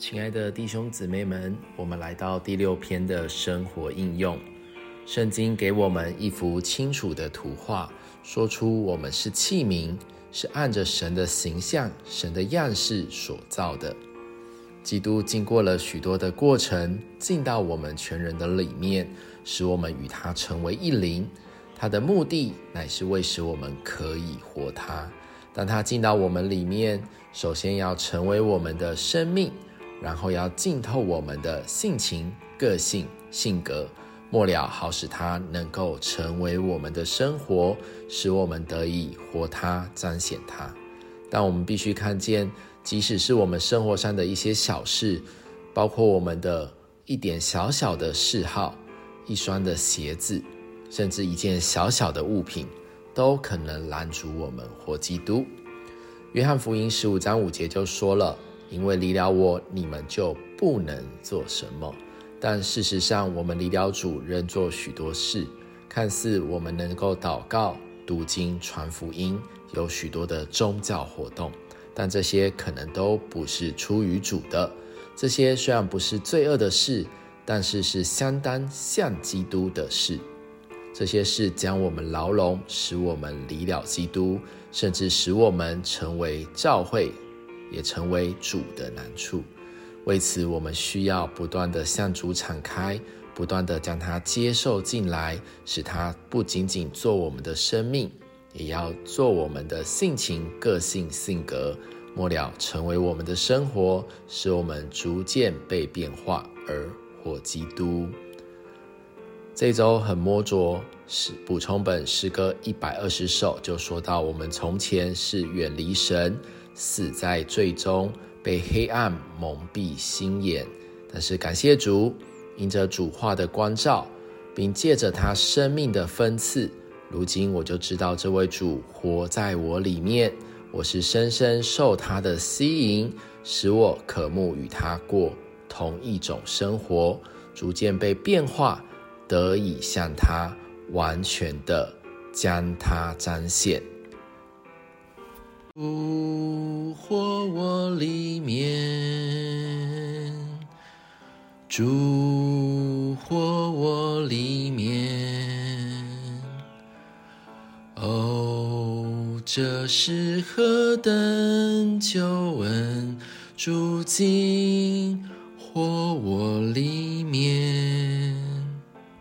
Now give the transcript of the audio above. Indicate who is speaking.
Speaker 1: 亲爱的弟兄姊妹们，我们来到第六篇的生活应用。圣经给我们一幅清楚的图画，说出我们是器皿，是按着神的形象、神的样式所造的。基督经过了许多的过程，进到我们全人的里面，使我们与他成为一灵。他的目的乃是为使我们可以活他。当他进到我们里面，首先要成为我们的生命，然后要浸透我们的性情、个性、性格，末了好使它能够成为我们的生活，使我们得以活它、彰显它。但我们必须看见，即使是我们生活上的一些小事，包括我们的一点小小的嗜好，一双的鞋子，甚至一件小小的物品。都可能拦阻我们活基督。约翰福音十五章五节就说了：“因为离了我，你们就不能做什么。”但事实上，我们离了主，仍做许多事。看似我们能够祷告、读经、传福音，有许多的宗教活动，但这些可能都不是出于主的。这些虽然不是罪恶的事，但是是相当像基督的事。这些事将我们牢笼，使我们离了基督，甚至使我们成为教会，也成为主的难处。为此，我们需要不断的向主敞开，不断的将他接受进来，使他不仅仅做我们的生命，也要做我们的性情、个性、性格，末了成为我们的生活，使我们逐渐被变化而活基督。这周很摸着，是补充本诗歌一百二十首，就说到我们从前是远离神，死在最终被黑暗蒙蔽心眼。但是感谢主，因着主话的光照，并借着他生命的分赐，如今我就知道这位主活在我里面，我是深深受他的吸引，使我渴慕与他过同一种生活，逐渐被变化。得以向他完全的将他彰显。主活我里面，主活我里面。哦，这是何等救恩！主今活我里面。